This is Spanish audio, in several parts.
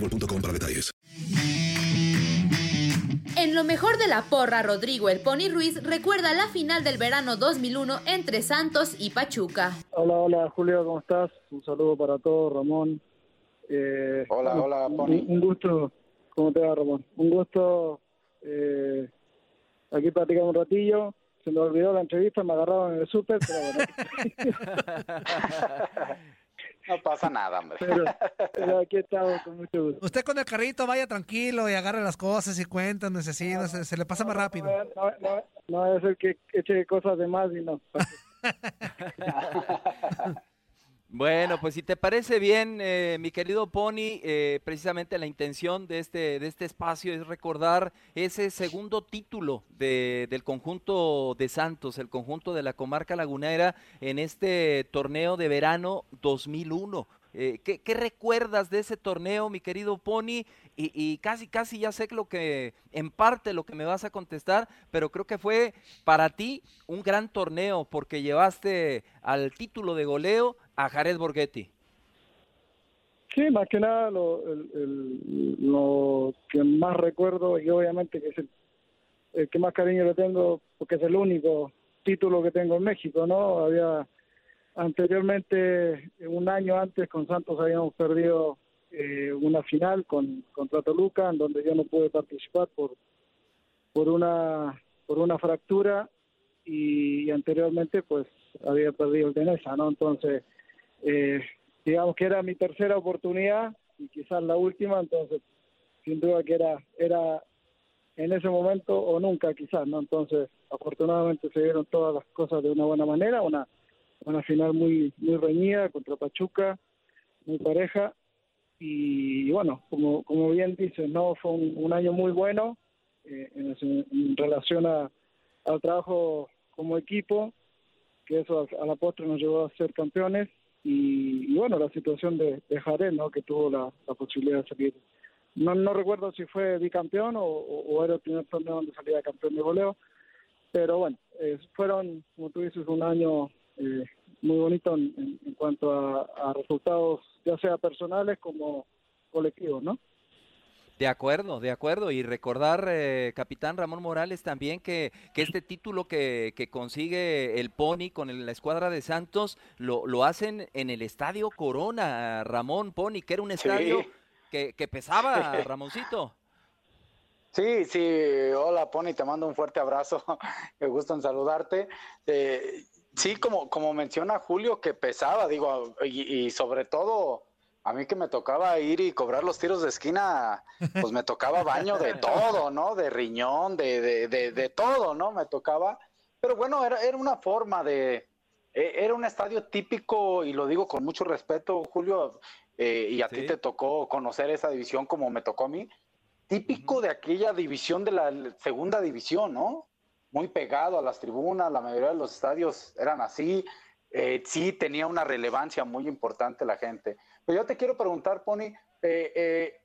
boostmobile.com para detalles. En lo mejor de la porra, Rodrigo El Pony Ruiz recuerda la final del verano 2001 entre Santos y Pachuca. Hola, hola Julio, ¿cómo estás? Un saludo para todos, Ramón. Eh, Hola, un- hola, Pony. un gusto, ¿cómo te va, Ramón? Un gusto eh, aquí platicar un ratillo. Se me olvidó la entrevista, me agarraron en el súper, pero bueno. No pasa nada, hombre. pero, pero aquí estamos con mucho gusto. Usted con el carrito vaya tranquilo y agarre las cosas y cuéntanos así, no sé, se le pasa más rápido. No, no, no debe ser que eche cosas de más y no. Bueno, pues si te parece bien, eh, mi querido Pony, eh, precisamente la intención de este, de este espacio es recordar ese segundo título de- del conjunto de Santos, el conjunto de la comarca lagunera en este torneo de verano 2001. Eh, ¿qué, qué recuerdas de ese torneo, mi querido Pony? Y, y casi, casi ya sé lo que, en parte lo que me vas a contestar, pero creo que fue para ti un gran torneo porque llevaste al título de goleo a Jared Borghetti. Sí, más que nada lo, el- lo que más recuerdo y obviamente que es el, que más cariño le tengo porque es el único título que tengo en México, ¿no? Había anteriormente, un año antes con Santos habíamos perdido eh, una final con contra Toluca en donde yo no pude participar por por una por una fractura y, anteriormente pues había perdido el Tenesa, ¿no? Entonces eh, digamos que era mi tercera oportunidad y quizás la última, entonces sin duda que era era en ese momento o nunca quizás, ¿no? Entonces afortunadamente se dieron todas las cosas de una buena manera, una una final muy muy reñida contra Pachuca, muy pareja y, bueno, como como bien dices, no fue un, año muy bueno eh, en relación a, al trabajo como equipo, que eso a, a la postre nos llevó a ser campeones y, y bueno, la situación de, de Jared, ¿no? que tuvo la, la posibilidad de salir. No, no recuerdo si fue bicampeón o, era el primer torneo donde salía campeón de goleo, pero bueno, eh, fueron, como tú dices, un año eh, muy bonito en- en cuanto a, a resultados, ya sea personales como colectivos, ¿no? De acuerdo, de acuerdo. Y recordar, eh, capitán Ramón Morales, también que, que este título que, que consigue el Pony con el- la escuadra de Santos lo, lo hacen en el Estadio Corona, Ramón Pony, que era un estadio que, que pesaba, Ramoncito. Sí, sí, hola Pony, te mando un fuerte abrazo, me gusta en saludarte. Eh, sí, como, como menciona Julio, que pesaba, digo, y, y sobre todo A mí que me tocaba ir y cobrar los tiros de esquina, pues me tocaba baño de todo, ¿no? De riñón, de, de, de, de todo, ¿no? Me tocaba. Pero bueno, era, era una forma de, e- era un estadio típico, y lo digo con mucho respeto, Julio, eh, y a ti te tocó conocer esa división como me tocó a mí, típico de aquella división de la segunda división, ¿no? Muy pegado a las tribunas, la mayoría de los estadios eran así, eh, sí tenía una relevancia muy importante la gente. Pero yo te quiero preguntar, Pony, eh, eh,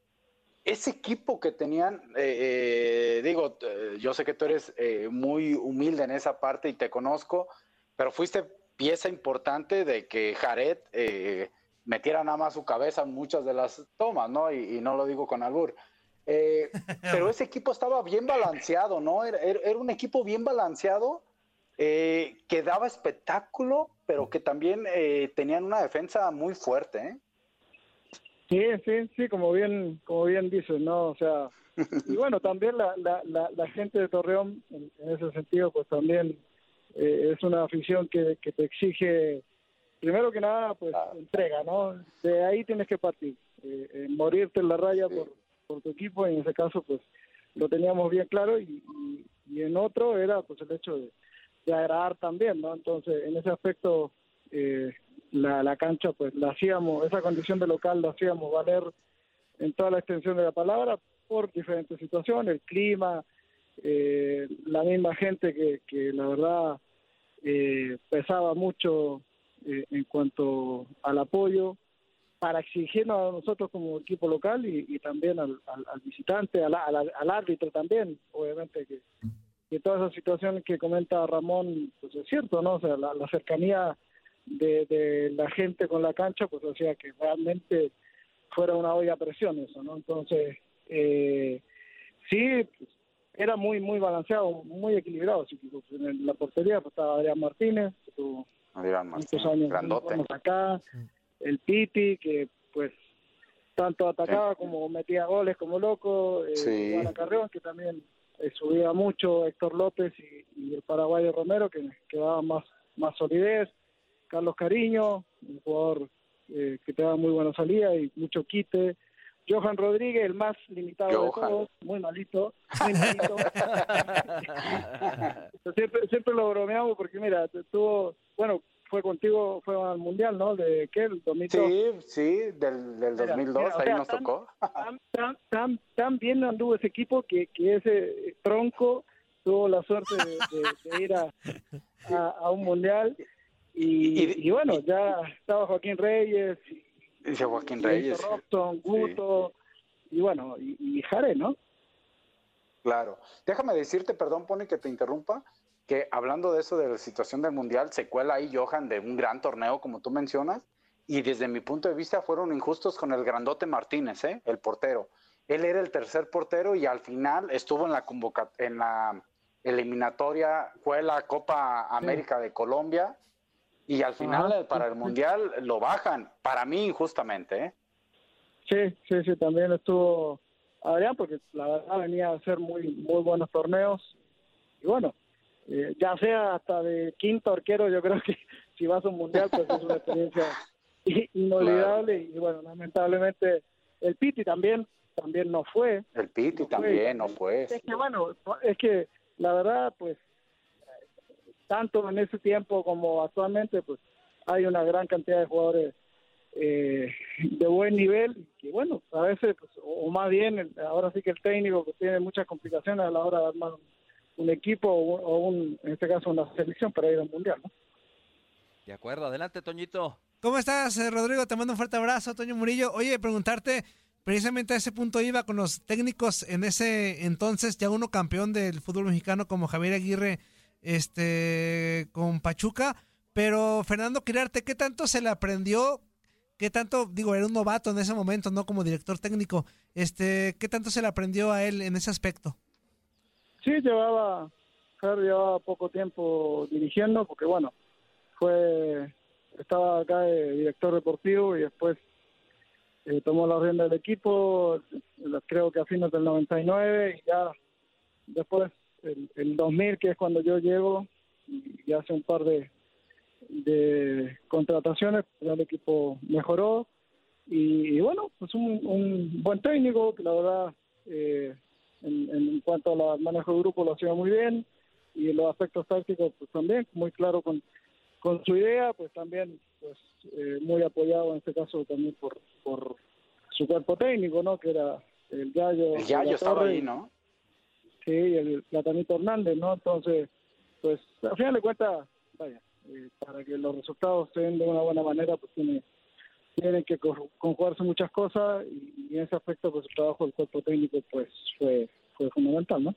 ese equipo que tenían, eh, digo, yo sé que tú eres muy humilde en esa parte y te conozco, pero fuiste pieza importante de que Jared metiera nada más su cabeza en muchas de las tomas, ¿no? Y, y no lo digo con albur. Eh, pero ese equipo estaba bien balanceado, ¿no? Era, era- era un equipo bien balanceado eh, que daba espectáculo, pero que también eh, tenían una defensa muy fuerte, ¿eh? Sí, sí, sí, como bien, como bien dices, ¿no? O sea, y bueno, también la, la, la, la gente de Torreón, en, en ese sentido, pues también eh, es una afición que, que te exige, primero que nada, pues entrega, ¿no? De ahí tienes que partir, eh, eh, morirte en la raya por, por tu equipo, y en ese caso, pues lo teníamos bien claro, y, y, y en otro era pues el hecho de, de agradar también, ¿no? Entonces, en ese aspecto, eh, la, la cancha, pues la hacíamos, esa condición de local la hacíamos valer en toda la extensión de la palabra por diferentes situaciones, el clima, eh, la misma gente que, que la verdad eh, pesaba mucho eh, en cuanto al apoyo para exigirnos a nosotros como equipo local y, y también al, al- al visitante, al, al- al árbitro también, obviamente que, que todas esas situaciones que comenta Ramón, pues es cierto, ¿no? O sea, la, la cercanía de, de la gente con la cancha, pues hacía que realmente fuera una olla a presión eso, ¿no? Entonces, eh, sí, pues, era muy, muy balanceado, muy equilibrado. Así que, pues, en la portería pues, estaba Adrián Martínez, que tuvo Adrián Martínez, años grandote. acá, el Piti, que pues tanto atacaba como metía goles como loco, eh, Sí. Juan Carreón, que también eh, subía mucho, Héctor López y, y el paraguayo Romero, que, que daba más, más solidez, Carlos Cariño, un jugador eh, que te daba muy buena salida y mucho quite, Johan Rodríguez, el más limitado Johan. de todos, muy malito, muy malito. siempre, siempre lo bromeamos porque mira, tuvo, bueno, fue contigo, fue al mundial, ¿no? De qué, el 2002. Sí, sí, del, del Mira, 2002, mira, ahí sea, nos tan- tocó. Tan, tan, tan, tan bien anduvo ese equipo que, que ese tronco tuvo la suerte de, de- de ir a, a, a un mundial y, y bueno, ya estaba Joaquín Reyes, Dice Joaquín Reyes. Robson, Guto y bueno, y, y Jare, ¿no? Claro. Déjame decirte, perdón, Pone, que te interrumpa, que hablando de eso de la situación del Mundial, se cuela ahí Johan de un gran torneo, como tú mencionas, y desde mi punto de vista fueron injustos con el grandote Martínez, ¿eh? el portero. Él era el tercer portero y al final estuvo en la convoca en la eliminatoria, fue la Copa América de Colombia, y al final Ajá. para el Mundial lo bajan, para mí injustamente, ¿eh? Sí, sí, sí, también estuvo Adrián, porque la verdad venía a hacer muy, muy buenos torneos. Y bueno, eh, ya sea hasta de quinto arquero, yo creo que si vas a un mundial, pues es una experiencia inolvidable. Y bueno, lamentablemente el Piti también, también no fue. El Piti No fue, también, no fue. Es que bueno, es que la verdad, pues, tanto en ese tiempo como actualmente, pues, hay una gran cantidad de jugadores eh, de buen nivel que bueno, a veces, pues, o, más bien, ahora sí que el técnico que tiene muchas complicaciones a la hora de armar un, un equipo o, un- o un, en este caso una selección para ir al mundial, ¿no? De acuerdo, adelante, Toñito. ¿Cómo estás, eh, Rodrigo? Te mando un fuerte abrazo, Toño Murillo. Oye, preguntarte, precisamente a ese punto iba con los técnicos en ese entonces, ya uno campeón del fútbol mexicano como Javier Aguirre, este, con Pachuca, pero Fernando Quirarte, ¿qué tanto se le aprendió? ¿Qué tanto, digo, era un novato en ese momento, no como director técnico, este, ¿qué tanto se le aprendió a él en ese aspecto? Sí, llevaba, Fer llevaba poco tiempo dirigiendo, porque bueno, fue, estaba acá de director deportivo y después eh, tomó la rienda del equipo, creo que a fines del 99 y ya después el, el 2000, que es cuando yo llego, y hace un par de, de contrataciones, ya el equipo mejoró Y, bueno, pues un, un, buen técnico que la verdad eh, en, en, cuanto al manejo de grupo lo hacía muy bien y los aspectos tácticos pues también muy claro con, con su idea, pues también pues eh, muy apoyado en este caso también por, por su cuerpo técnico, ¿no? Que era el Gallo. El Gallo estaba ahí, ¿no? Sí, el Platanito Hernández, ¿no? Entonces, pues al final de cuentas, vaya, eh, para que los resultados se den de una buena manera, pues tiene, tienen que conjugarse muchas cosas y, en ese aspecto, pues el trabajo del cuerpo técnico, pues fue, fue fundamental, ¿no?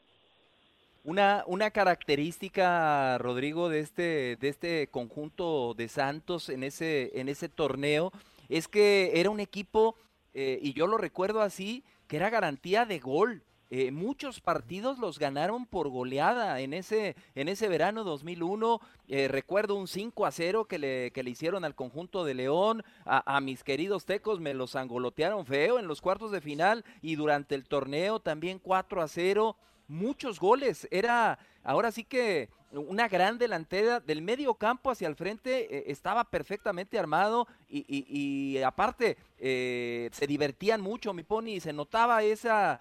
Una, una característica, Rodrigo, de este, de este conjunto de Santos en ese, en ese torneo es que era un equipo, eh, y yo lo recuerdo así, que era garantía de gol. Eh, muchos partidos los ganaron por goleada en ese, en ese verano 2001. Eh, recuerdo un 5 a 0 que le, que le hicieron al conjunto de León. A, mis queridos tecos me los angolotearon feo en los cuartos de final y durante el torneo también 4 a 0 muchos goles. Era ahora sí que una gran delantera del medio campo hacia el frente, eh, estaba perfectamente armado y, aparte se divertían mucho, mi pony, se notaba esa,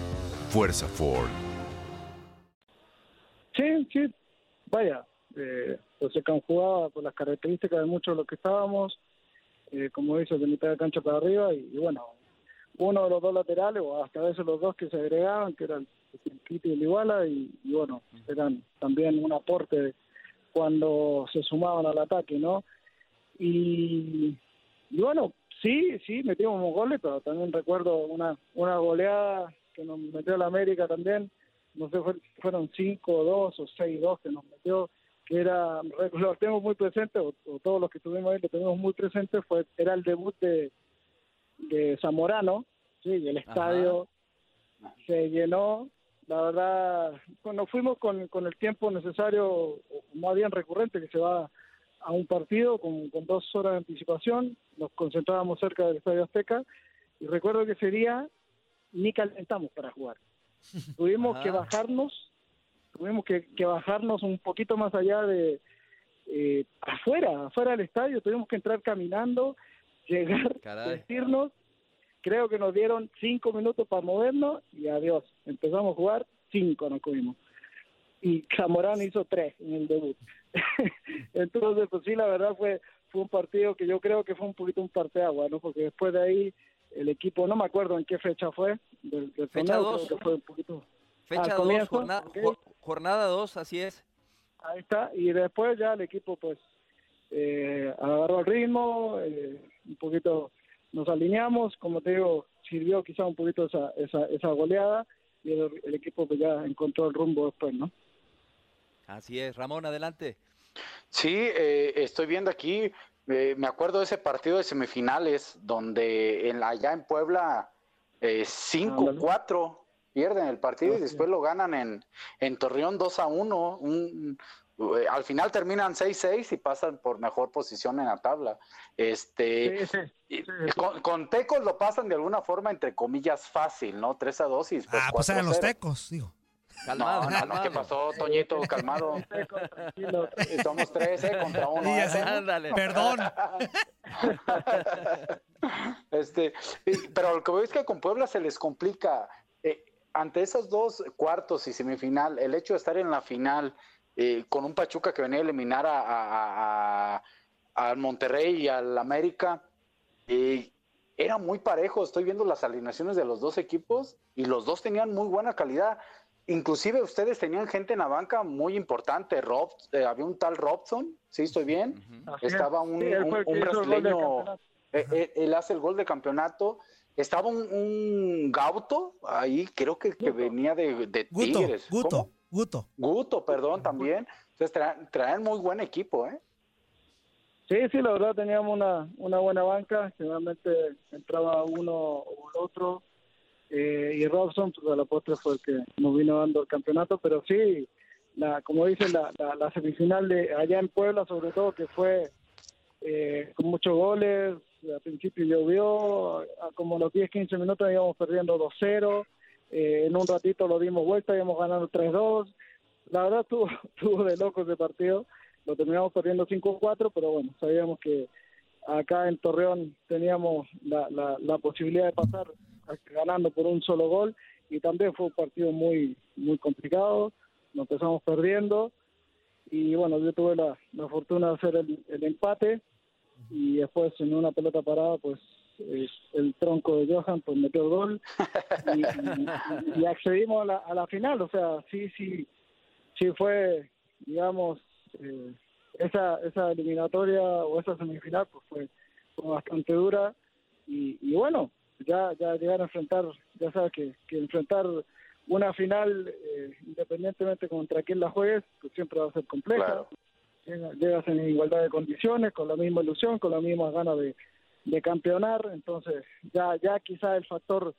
Fuerza Ford. Sí, sí. Vaya, eh, pues se conjugaba por las características de muchos de los que estábamos, eh, como dices, de mitad de cancha para arriba, y, y, bueno, uno de los dos laterales, o hasta a veces los dos que se agregaban, que eran y el Iguala y, bueno, eran también un aporte cuando se sumaban al ataque, ¿no? Y, bueno, sí, sí, metíamos goles, pero también recuerdo una, una goleada que nos metió la América también, no sé, fueron 5-2 o 6-2 que nos metió, que era, lo tenemos muy presente, o, todos los que estuvimos ahí lo tenemos muy presente, fue era el debut de, de Zamorano, sí, el estadio se llenó. La verdad, cuando fuimos con, con el tiempo necesario, más bien recurrente, que se va a un partido con, con dos horas de anticipación, nos concentrábamos cerca del Estadio Azteca, y recuerdo que ese día ni calentamos para jugar. Tuvimos que bajarnos, tuvimos que, que, bajarnos un poquito más allá de eh, afuera, afuera del estadio, tuvimos que entrar caminando, llegar, vestirnos creo que nos dieron cinco minutos para movernos y adiós. Empezamos a jugar, cinco nos comimos. Y Zamorano hizo tres en el debut. Entonces, pues sí, la verdad fue fue un partido que yo creo que fue un poquito un parteagua, ¿no? Porque después de ahí el equipo, no me acuerdo en qué fecha fue, del, fecha dos. fue un poquito... Fecha 2, jornada, jornada 2, así es. Ahí está, y después ya el equipo pues eh, agarró el ritmo, eh, un poquito nos alineamos, como te digo, sirvió quizá un poquito esa, esa, esa goleada y el, equipo pues ya encontró el rumbo después, ¿no? Así es, Ramón, adelante. Sí, eh, estoy viendo aquí, eh, me acuerdo de ese partido de semifinales donde en, allá en Puebla 5-4 eh, pierden el partido y después lo ganan en, en Torreón 2 a 1, un, eh, al final terminan 6-6 y pasan por mejor posición en la tabla. Este, con, Tecos lo pasan de alguna forma, entre comillas, fácil, ¿no? 3 a 2 y después. Ah, pues eran los Tecos, digo. Calmado, no, no, ¿qué pasó, Toñito? Calmado. Somos tres, ¿eh? Contra uno. ¿eh? Perdón. este, pero lo que veo es que con Puebla se les complica. Eh, ante esos dos cuartos y semifinal, el hecho de estar en la final eh, con un Pachuca que venía a eliminar a, al Monterrey y al América. Eh, era muy parejo, estoy viendo las alineaciones de los dos equipos y los dos tenían muy buena calidad. Inclusive ustedes tenían gente en la banca muy importante, Rob, eh, había un tal Robson, sí, estoy bien, estaba un, brasileño, él, hace el gol de campeonato, estaba un, Gauto ahí, creo que, que venía de, de Tigres. Guto. Guto. Guto, perdón, también. Entonces traen, muy buen equipo, ¿eh? Sí, sí, la verdad teníamos una, una buena banca, generalmente entraba uno o el otro, eh, y Robson, pues a la postre fue el que nos vino dando el campeonato, pero sí, la, como dice la, la, la semifinal de allá en Puebla, sobre todo, que fue eh, con muchos goles, al principio llovió, como los 10, 15 minutos íbamos perdiendo 2-0, eh, en un ratito lo dimos vuelta, íbamos ganando 3-2, la verdad estuvo, estuvo de loco ese partido, lo terminamos perdiendo 5-4, pero bueno, sabíamos que acá en Torreón teníamos la, la, la posibilidad de pasar ganando por un solo gol y también fue un partido muy muy complicado, nos empezamos perdiendo y bueno, yo tuve la, la fortuna de hacer el, empate y después en una pelota parada pues el tronco de Johan pues metió el gol y accedimos a la, a la final, o sea, sí, sí, sí fue, digamos, eh, esa, esa eliminatoria o esa semifinal pues fue, fue bastante dura y, y bueno, ya, ya llegar a enfrentar, ya sabes que, que enfrentar una final, eh, independientemente contra quién la juegues, pues siempre va a ser compleja. Llega- Llegas en igualdad de condiciones, con la misma ilusión, con las mismas ganas de, de campeonar, entonces ya, ya quizá el factor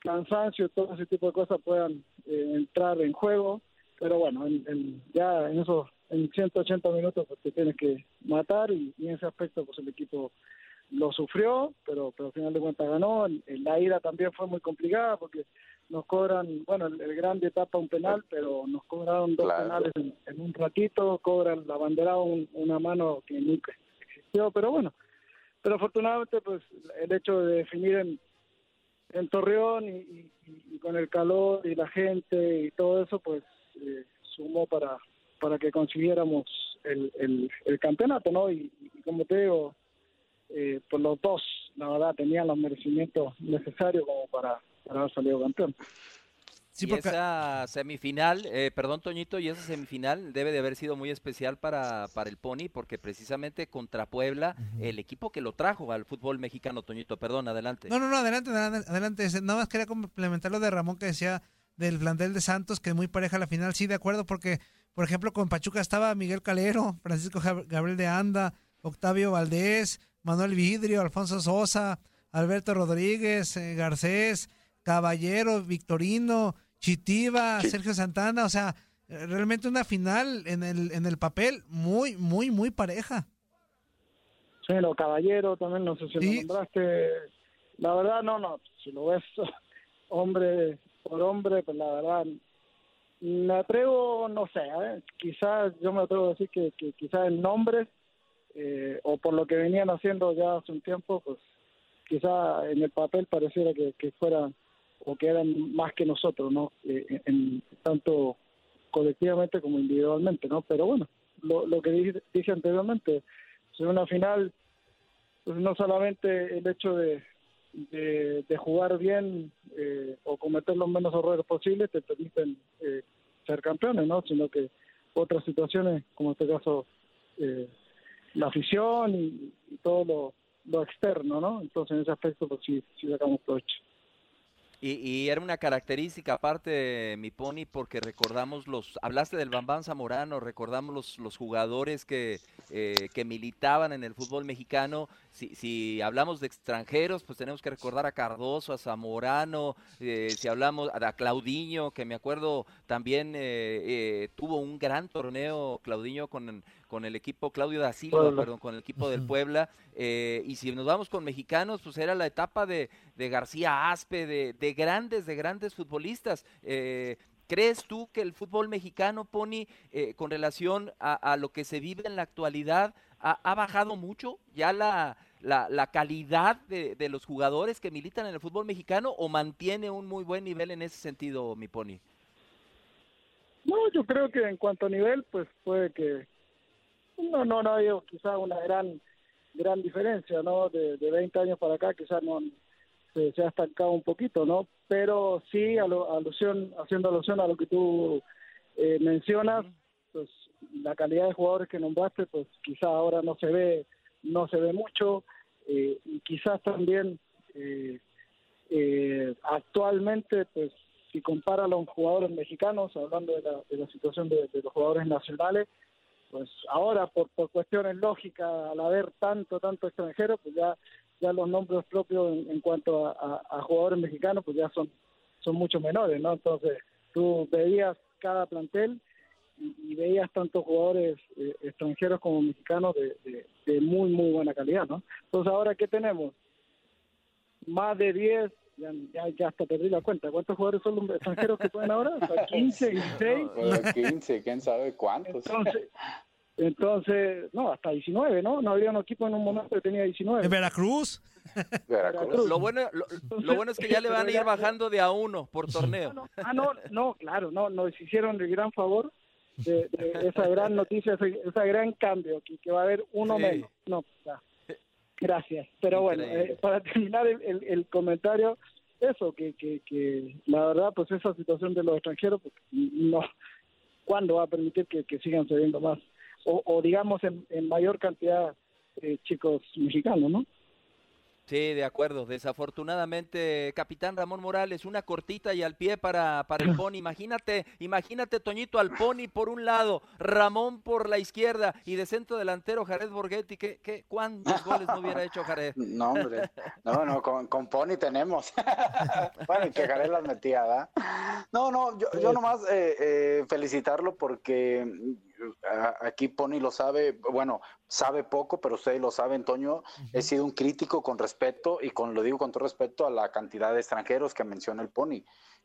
cansancio y todo ese tipo de cosas puedan eh, entrar en juego, pero bueno, en, en- ya en esos en 180 minutos pues te tienes que matar y, y en ese aspecto pues el equipo lo sufrió, pero, pero al final de cuentas ganó. En- en la ida también fue muy complicada porque nos cobran, bueno, el, el grande tapa un penal, pero nos cobraron dos penales en, en un ratito, cobran la bandera un- una mano que nunca existió, pero bueno, pero afortunadamente pues el hecho de definir en, en Torreón y, y- y con el calor y la gente y todo eso pues eh, sumó para para que consiguiéramos el, el, el campeonato, ¿no? Y, y como te digo, eh, pues los dos, la verdad, tenían los merecimientos necesarios como para, para haber salido campeón. y esa semifinal, eh, perdón Toñito, y esa semifinal debe de haber sido muy especial para, para el Pony, porque precisamente contra Puebla, el equipo que lo trajo al fútbol mexicano, Toñito, perdón, adelante. No, no, no, adelante, adelante. Nada más quería complementar lo de Ramón que decía del plantel de Santos, que es muy pareja la final. Sí, de acuerdo, porque, por ejemplo, con Pachuca estaba Miguel Calero, Francisco Gabriel de Anda, Octavio Valdés, Manuel Vidrio, Alfonso Sosa, Alberto Rodríguez, eh, Garcés, Caballero, Victorino, Chitiba, Sergio Santana. O sea, realmente una final en el, en el papel muy, muy, muy pareja. Sí, lo caballero también, no sé si lo nombraste. La verdad, no, no, si lo ves hombre por hombre, pues la verdad, me atrevo, no sé, ¿eh? quizás yo me atrevo a decir que, que quizás en nombres, eh, o por lo que venían haciendo ya hace un tiempo, pues quizás en el papel pareciera que, que fueran o que eran más que nosotros, ¿no? Eh, en, tanto colectivamente como individualmente, ¿no? Pero bueno, lo, lo que dije, dije anteriormente, en una final, pues no solamente el hecho de, de, de jugar bien eh, o cometer los menos errores posibles te permiten eh, ser campeones, ¿no? Sino que otras situaciones, como este caso eh, la afición y, todo lo, externo, ¿no? Entonces en ese aspecto pues sí, sí sacamos provecho. Y, y era una característica aparte, mi Pony, porque recordamos los, hablaste del Bambán Zamorano, recordamos los, los jugadores que, eh, que militaban en el fútbol mexicano. Si, si hablamos de extranjeros, pues tenemos que recordar a Cardoso, a Zamorano, eh, si hablamos a, a Claudiño, que me acuerdo también eh, eh, tuvo un gran torneo Claudiño con, con el equipo Claudio da Silva, Puebla. perdón, con el equipo del Puebla. eh, y si nos vamos con mexicanos, pues era la etapa de, de García Aspe, de, de grandes, de grandes futbolistas. Eh, ¿Crees tú que el fútbol mexicano, Pony, eh, con relación a, a lo que se vive en la actualidad, ha, ha bajado mucho ya la, la, la calidad de, de los jugadores que militan en el fútbol mexicano o mantiene un muy buen nivel en ese sentido, mi Pony? No, yo creo que en cuanto a nivel, pues puede que no, no, no ha habido quizás una gran gran diferencia, ¿no? De, de 20 años para acá quizás no se, se ha estancado un poquito, ¿no? Pero sí, alu- alusión, haciendo alusión a lo que tú eh, mencionas, pues la calidad de jugadores que nombraste, pues quizás ahora no se ve, no se ve mucho, eh, y quizás también eh, eh, actualmente, pues si compara a los jugadores mexicanos, hablando de la, de la situación de, los jugadores nacionales, pues ahora por, por cuestiones lógicas, al haber tanto, tanto extranjero, pues ya, ya los nombres propios en, cuanto a, a- a jugadores mexicanos, pues ya son, son mucho menores, ¿no? Entonces, tú veías cada plantel y, y veías tantos jugadores eh, extranjeros como mexicanos de, de, de muy, muy buena calidad, ¿no? Entonces, ahora, ¿qué tenemos? Más de 10, ya, ya, ya hasta perdí la cuenta. ¿Cuántos jugadores son los extranjeros que pueden ahora? Hasta 15, 16. Pues 15, quién sabe cuántos. Entonces, entonces, no, hasta 19, ¿no? No había un equipo en un momento que tenía 19. ¿En Veracruz? Veracruz. Lo bueno, lo, lo bueno es que ya le van a ir bajando de a uno por torneo. Ah, no, no, claro, no, nos hicieron el gran favor de, de esa gran noticia, ese, ese gran cambio, que, que va a haber uno Sí. menos. No, gracias. Pero bueno, eh, para terminar el, el- el comentario, eso, que, que, que la verdad, pues esa situación de los extranjeros, pues, no, ¿cuándo va a permitir que, que sigan subiendo más? O, o digamos, en, en mayor cantidad eh, chicos mexicanos, ¿no? Sí, de acuerdo. Desafortunadamente, capitán Ramón Morales, una cortita y al pie para, para el Pony. Imagínate, imagínate, Toñito, al Pony por un lado, Ramón por la izquierda y de centro delantero Jared Borghetti. ¿Qué, qué, ¿Cuántos goles no hubiera hecho Jared? No, hombre. No, no, con, con Pony tenemos. bueno, y que Jared las metía, ¿verdad? No, no, yo, yo nomás eh, eh, felicitarlo porque aquí Pony lo sabe, bueno, sabe poco, pero ustedes lo saben, Toño. He sido un crítico con respeto y con lo digo con todo respeto a la cantidad de extranjeros que menciona el Pony.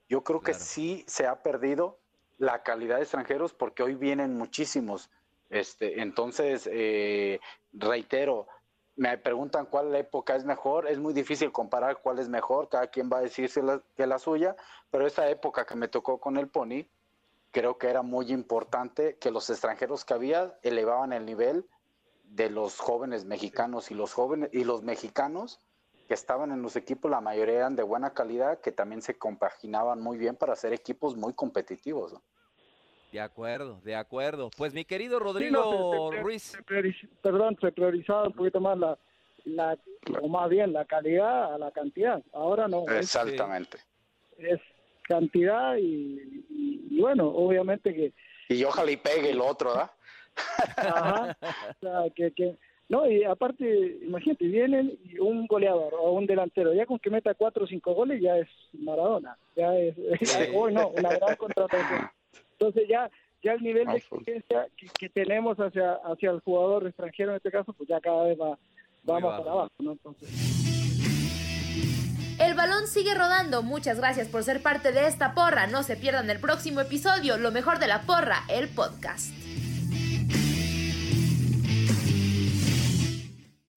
Yo creo que sí se ha perdido la calidad de extranjeros porque hoy vienen muchísimos. Este, entonces, eh, reitero, me preguntan cuál época es mejor, es muy difícil comparar cuál es mejor, cada quien va a decirse la- que la suya, pero esta época que me tocó con el Pony, creo que era muy importante que los extranjeros que había elevaban el nivel de los jóvenes mexicanos y los jóvenes y los mexicanos que estaban en los equipos, la mayoría eran de buena calidad, que también se compaginaban muy bien para ser equipos muy competitivos. ¿no? De acuerdo, de acuerdo. Pues mi querido Sí, Rodrigo no, se- se- Ruiz. se prioriz- perdón, se priorizaba un poquito más la, la, o más bien la calidad a la cantidad. Ahora no. es- Exactamente. Es, cantidad y, y- y bueno, obviamente que, Y ojalá y pegue el otro, ¿verdad? ajá, o sea, que, que, no, y aparte, imagínate, vienen y un goleador o un delantero, ya con que meta cuatro o cinco goles ya es Maradona, ya es, ya- hoy no, una gran contratación. Entonces ya, ya el nivel de exigencia que, que tenemos hacia, hacia el jugador extranjero en este caso, pues ya cada vez va, va más para abajo, ¿no? Entonces, El balón sigue rodando. Muchas gracias por ser parte de esta porra. No se pierdan el próximo episodio, lo mejor de la porra, el podcast.